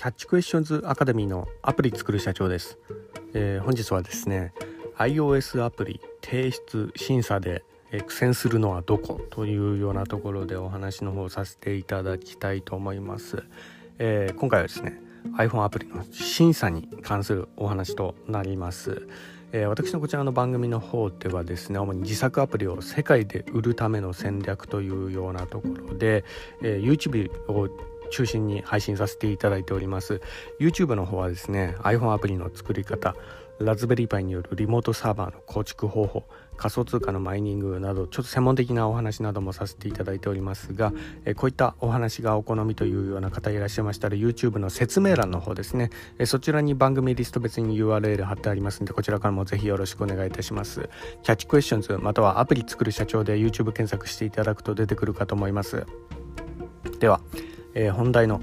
キャッチクエスチョンズアカデミーのアプリ作る社長です、えー、本日はですね iOS アプリ提出審査で苦戦するのはどこというようなところでお話の方させていただきたいと思います、えー、今回はですね iPhone アプリの審査に関するお話となります、えー、私のこちらの番組の方ではですね主に自作アプリを世界で売るための戦略というようなところで、えー、YouTube を中心に配信させていただいております。YouTube の方はですね iPhone アプリの作り方ラズベリーパイによるリモートサーバーの構築方法仮想通貨のマイニングなどちょっと専門的なお話などもさせていただいておりますがえこういったお話がお好みというような方いらっしゃいましたら YouTube の説明欄の方ですね。えそちらに番組リスト別に URL 貼ってありますのでこちらからもぜひよろしくお願いいたします。キャッチクエスチョンズまたはアプリ作る社長で YouTube 検索していただくと出てくるかと思います。では。えー、本題の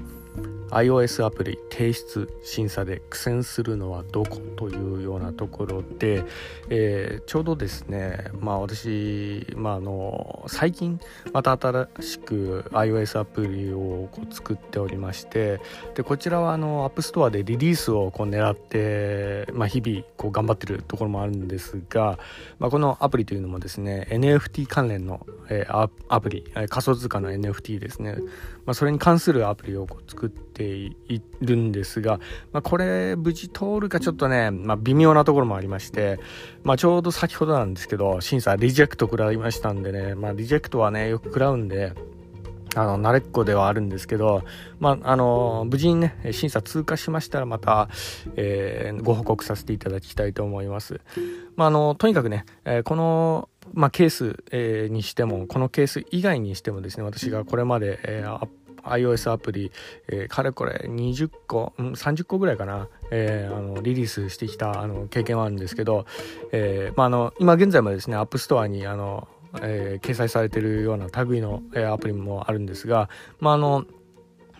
iOS アプリ提出審査で苦戦するのはどこというようなところで、えー、ちょうどですねまあ私、まあ、の最近また新しく iOS アプリをこう作っておりましてでこちらはあの App Store でリリースをこう狙って、まあ、日々こう頑張ってるところもあるんですが、まあ、このアプリというのもですね NFT 関連の、えー、アプリ仮想通貨の NFT ですね、まあ、それに関するアプリをこう作ってているんですが、まあ、これ無事通るかちょっとね、まあ、微妙なところもありまして、まあ、ちょうど先ほどなんですけど審査リジェクト食らいましたんでね、まあ、リジェクトはねよく食らうんであの慣れっこではあるんですけど、まあ、あの無事にね審査通過しましたらまた、えー、ご報告させていただきたいと思います。まあ、あのとにかくね、えー、このまあ、ケース、えー、にしてもこのケース以外にしてもですね私がこれまで、えー、iOS アプリ、えー、かれこれ20個、うん、30個ぐらいかな、えー、あのリリースしてきたあの経験はあるんですけど、えーまあ、あの今現在もですね App Store にあの、えー、掲載されてるような類の、えー、アプリもあるんですが、まあ、あの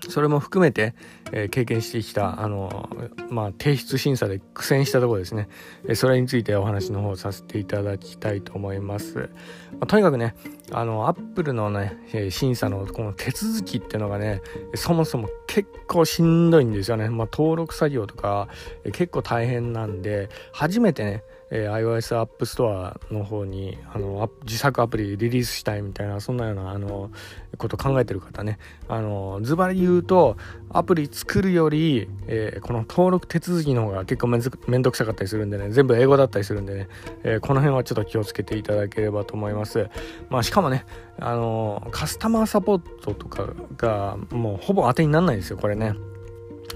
それも含めて、えー、経験してきた、あの、まあ、提出審査で苦戦したところですね、えー、それについてお話の方させていただきたいと思います。まあ、とにかくね、あの、 Apple のね、え審査のこの手続きっていうのがね、そもそも結構しんどいんですよね。まあ、登録作業とか、え、結構大変なんで、初めてね、えー、iOS App Store の方にあの自作アプリリリースしたいみたいなそんなようなあのこと考えてる方ね。あのズバリ言うとアプリ作るより、えー、この登録手続きの方が結構めんどくさかったりするんでね全部英語だったりするんでね、えー、この辺はちょっと気をつけていただければと思います。まあしかもねあのカスタマーサポートとかがもうほぼ当てにならないですよこれね。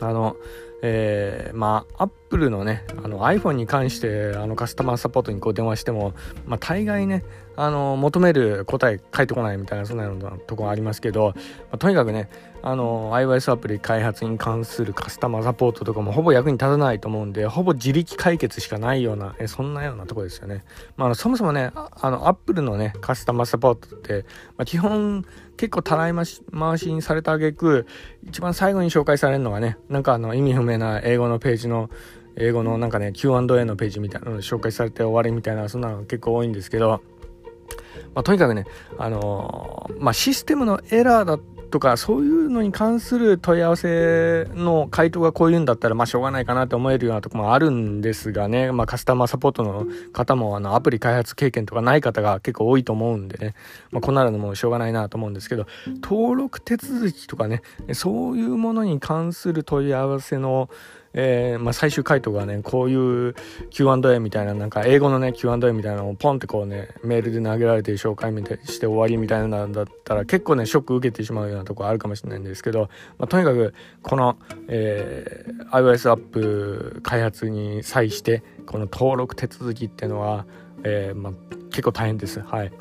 あのえー、まあ、アップルのね、あの iPhone に関して、あのカスタマーサポートにこう電話しても、まあ、大概ね、あの、求める答え返ってこないみたいな、そんなようなとこありますけど、まあ、とにかくね、あの、iOS アプリ開発に関するカスタマーサポートとかもほぼ役に立たないと思うんで、ほぼ自力解決しかないような、えそんなようなとこですよね。まあ、そもそもね、あの、アップルのね、カスタマーサポートって、まあ、基本、結構たらい回しにされた挙句一番最後に紹介されるのがねなんかあの意味不明な英語のページの英語のなんかね Q&A のページみたいなの紹介されて終わりみたいなそんなの結構多いんですけど、まあ、とにかくねあのー、まあ、システムのエラーだとかそういうのに関する問い合わせの回答がこういうんだったらまあしょうがないかなと思えるようなとこもあるんですがね、まあ、カスタマーサポートの方もあのアプリ開発経験とかない方が結構多いと思うんでね、まあ、こんなのもしょうがないなと思うんですけど登録手続きとかねそういうものに関する問い合わせのえー、まあ、最終回答がねこういう Q&A みたいななんか英語のね Q&A みたいなのをポンってこうねメールで投げられて紹介みたいして終わりみたいなんだったら結構ねショック受けてしまうようなとこあるかもしれないんですけど、まあ、とにかくこの、えー、iOS アップ開発に際してこの登録手続きっていうのは、えー、まあ、結構大変です。はい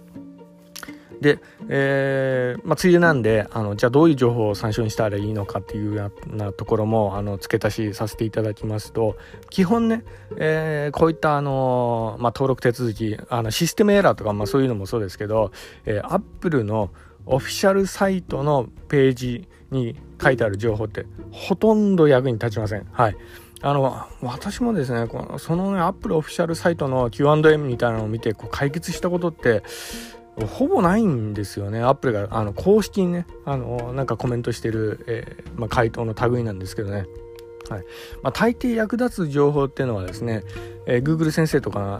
で、えーまあ、ついでなんであのじゃあどういう情報を参照にしたらいいのかっていうようなところもあの付け足しさせていただきますと基本ね、えー、こういったあの、まあ、登録手続きあのシステムエラーとか、まあ、そういうのもそうですけど、えー、Apple のオフィシャルサイトのページに書いてある情報ってほとんど役に立ちません。はい。あの、私もですね、このそのね、Apple オフィシャルサイトの Q&A みたいなのを見て、こう解決したことって、ほぼないんですよね。 Apple があの公式にね、あのなんかコメントしてる、えー、まあ、回答の類なんですけどね。はいまあ、大抵役立つ情報っていうのはですね、えー、Google 先生とか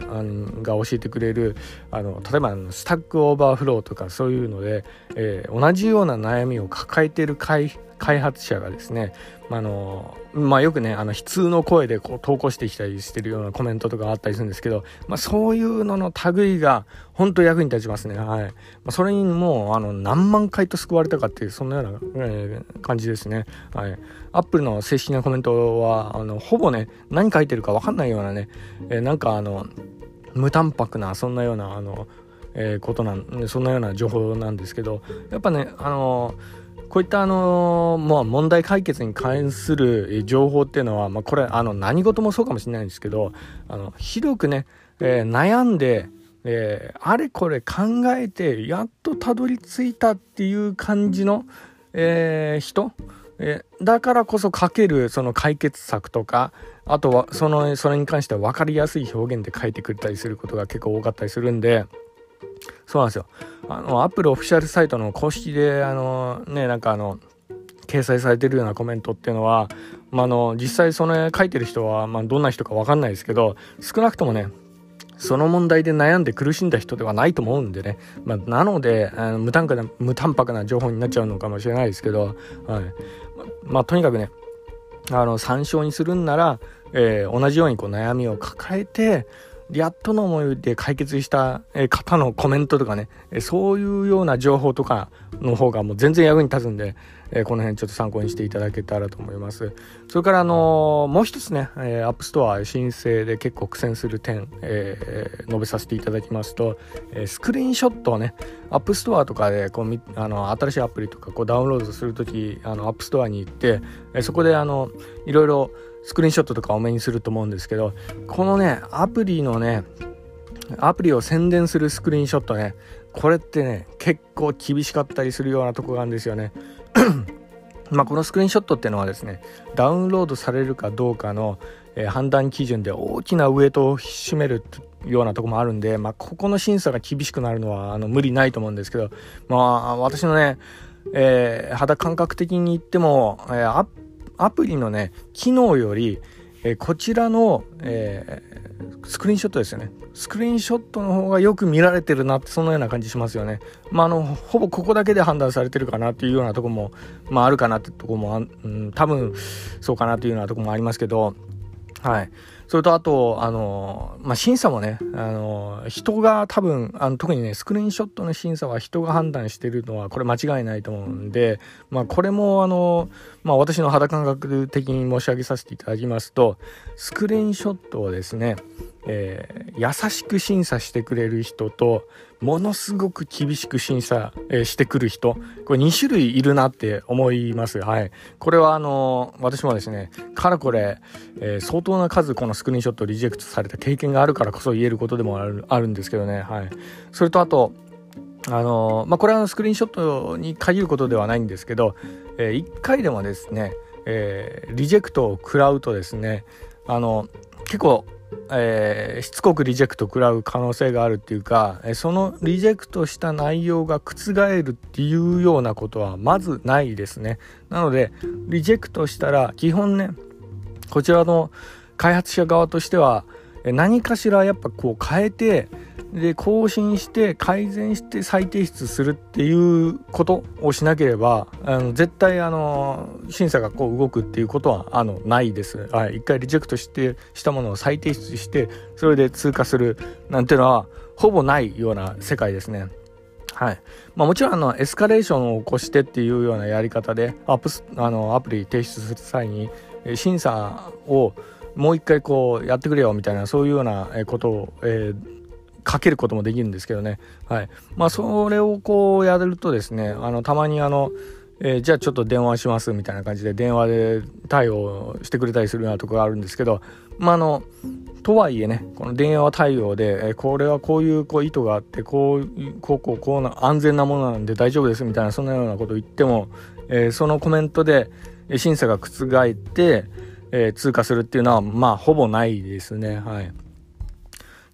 が教えてくれるあの例えば Stack Overflow とかそういうので、えー、同じような悩みを抱えている開開発者がですね、まあのまあ、よくねあの悲痛の声でこう投稿してきたりしてるようなコメントとかあったりするんですけど、まあ、そういうのの類が本当役に立ちますね。はい、まあ、それにもうあの何万回と救われたかっていうそんなような、えー、感じですね。はい。アップルの正式なコメントはあのほぼね何書いてるか分かんないようなね、えー、なんかあの無淡白なそんなようなあの、えー、ことなんそんなような情報なんですけどやっぱねあのこういったあのまあ、問題解決に関する情報っていうのは、まあ、これあの何事もそうかもしれないんですけどあの広くね、えー、悩んで、えー、あれこれ考えてやっとたどり着いたっていう感じの、えー、人、えだからこそ書けるその解決策とかあとはそのそれに関しては分かりやすい表現で書いてくれたりすることが結構多かったりするんでそうなんですよ。あの、アップルオフィシャルサイトの公式で、あの、ね、なんかあの、掲載されてるようなコメントっていうのは、まあ、あの、実際その書いてる人は、まあ、どんな人かわかんないですけど、少なくともね、その問題で悩んで苦しんだ人ではないと思うんでね。まあ、なので、あの無淡な、無淡白な情報になっちゃうのかもしれないですけど、はい。まあ、とにかくね、あの、参照にするんなら、えー、同じようにこう悩みを抱えて、やっとの思いで解決した方のコメントとかね、そういうような情報とかの方がもう全然役に立つんで、この辺ちょっと参考にしていただけたらと思います。それからあのもう一つね、 App Store 申請で結構苦戦する点、え、述べさせていただきますと、スクリーンショットをね、 App Store とかでこうあの新しいアプリとかこうダウンロードするとき、あの App Store に行って、そこであのいろいろスクリーンショットとかお目にすると思うんですけどこのねアプリのねアプリを宣伝するスクリーンショットねこれってね結構厳しかったりするようなとこがあるんですよね。まあこのスクリーンショットっていうのはですねダウンロードされるかどうかの、えー、判断基準で大きなウエイトを占めるようなとこもあるんで、まあ、ここの審査が厳しくなるのはあの無理ないと思うんですけど、まあ、私のね、えー、肌感覚的に言っても、えー、アッアプリのね、機能より、えこちらの、えー、スクリーンショットですよね。スクリーンショットの方がよく見られてるなって、そのような感じしますよね。まあ、の、ほぼここだけで判断されてるかなっていうようなとこも、まあ、あるかなってとこも、うん、多分、そうかなというようなとこもありますけど、はい。それとあと、あの、まあ、審査もね、あの、人が多分、あの特にね、スクリーンショットの審査は人が判断してるのは、これ間違いないと思うんで、まあ、これも、あの、まあ、私の肌感覚的に申し上げさせていただきますと、スクリーンショットをですね、えー、優しく審査してくれる人と、ものすごく厳しく審査、え、してくる人、これ2種類いるなって思います。はい。これはあの、私もですね、かれこれ、えー、相当な数このスクリーンショットリジェクトされた経験があるからこそ言えることでもあるあるんですけどね。はい。それとあと、あのまあ、これはスクリーンショットに限ることではないんですけど、えー、1回でもですね、えー、リジェクトを食らうとですね、あの、結構えー、しつこくリジェクト食らう可能性があるっていうか、えそのリジェクトした内容が覆るっていうようなことはまずないですね。なので、リジェクトしたら基本ね、こちらの開発者側としては何かしらやっぱこう変えて、で更新して改善して再提出するっていうことをしなければあの絶対あの審査がこう動くっていうことはあのないです。はい、一回リジェクトしてしたものを再提出してそれで通過するなんていうのはほぼないような世界ですね。はいまあ、もちろんあのエスカレーションを起こしてっていうようなやり方でアプあのアプリ提出する際に審査をもう一回こうやってくれよみたいなそういうようなことを、えーかけることもできるんですけどね。はい。まあ、それをこうやるとですね、あの、たまにあの、えー、じゃあちょっと電話しますみたいな感じで電話で対応してくれたりするようなところがあるんですけど、まあ、あの、とはいえね、この電話対応で、えー、これはこういうこう意図があって、こう、こう、こう、こうな、安全なものなんで大丈夫ですみたいな、そんなようなことを言っても、えー、そのコメントで審査が覆って、えー、通過するっていうのは、まあ、ほぼないですね。はい。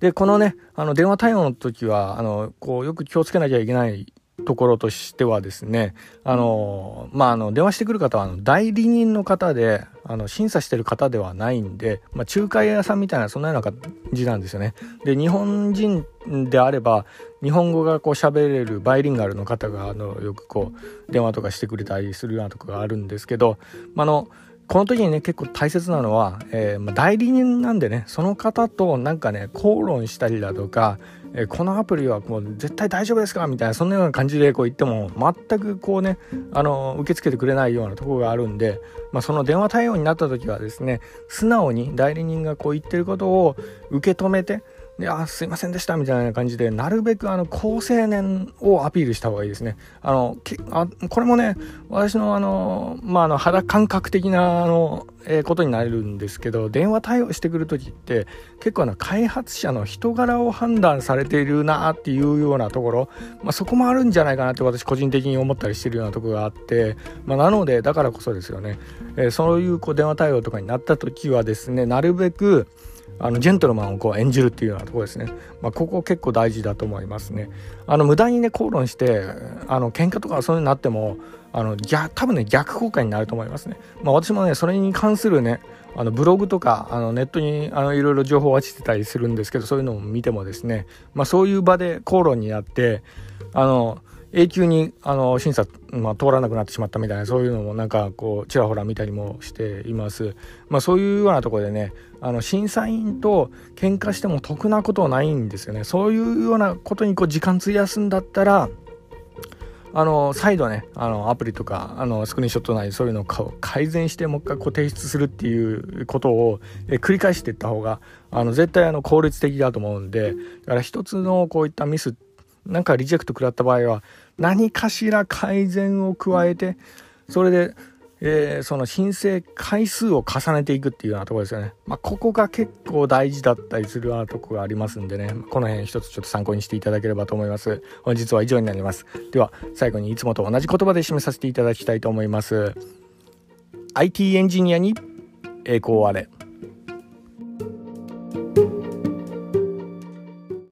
で、このね、あの、電話対応の時は、あの、こう、よく気をつけなきゃいけないところとしてはですね、あの、まあ、あの、電話してくる方は、あの、代理人の方で、あの、審査してる方ではないんで、まあ、仲介屋さんみたいな、そんなような感じなんですよね。で、日本人であれば、日本語がこう喋れるバイリンガルの方が、あの、よくこう、電話とかしてくれたりするようなとこがあるんですけど、まあ、あの、この時にね結構大切なのは、えー、まあ、代理人なんでねその方となんかね口論したりだとか、えー、このアプリはもう絶対大丈夫ですか？みたいなそんなような感じでこう言っても全くこうねあの受け付けてくれないようなところがあるんで、まあ、その電話対応になった時はですね素直に代理人がこう言ってることを受け止めてで、あ、すいませんでした、みたいな感じで、なるべくあの、高青年をアピールした方がいいですね。あの、あこれもね、私のあの、まあ、あの、肌感覚的な、あの、えー、ことになるんですけど、電話対応してくるときって、結構あの、開発者の人柄を判断されているなっていうようなところ、まあ、そこもあるんじゃないかなって私個人的に思ったりしてるようなところがあって、まあ、なので、だからこそですよね、えー、そういうこう電話対応とかになった時はですね、なるべく、あのジェントルマンをこう演じるっていうようなとこですね、まあ、ここ結構大事だと思いますね。あの無駄にね口論してあの喧嘩とかそういうのになってもあの逆多分ね逆効果になると思いますね、まあ、私もねそれに関するねあのブログとかあのネットにあのいろいろ情報を落ちてたりするんですけどそういうのを見てもですね、まあ、そういう場で口論になってあの永久にあの審査、まあ、通らなくなってしまったみたいなそういうのもなんかこうちらほら見たりもしています、まあ、そういうようなところでねあの審査員と喧嘩しても得なことはないんですよね。そういうようなことにこう時間費やすんだったらあの再度ねあのアプリとかあのスクリーンショットなりそういうのを改善してもう一回こう提出するっていうことをえ繰り返していった方があの絶対あの効率的だと思うんでだから一つのこういったミスってなんかリジェクト食らった場合は何かしら改善を加えてそれで、えー、その申請回数を重ねていくっていうようなところですよね。まあ、ここが結構大事だったりするようなとこがありますんでね、この辺一つちょっと参考にしていただければと思います。本日は以上になります。では、最後にいつもと同じ言葉で締めさせていただきたいと思います。IT エンジニアに栄光あれ。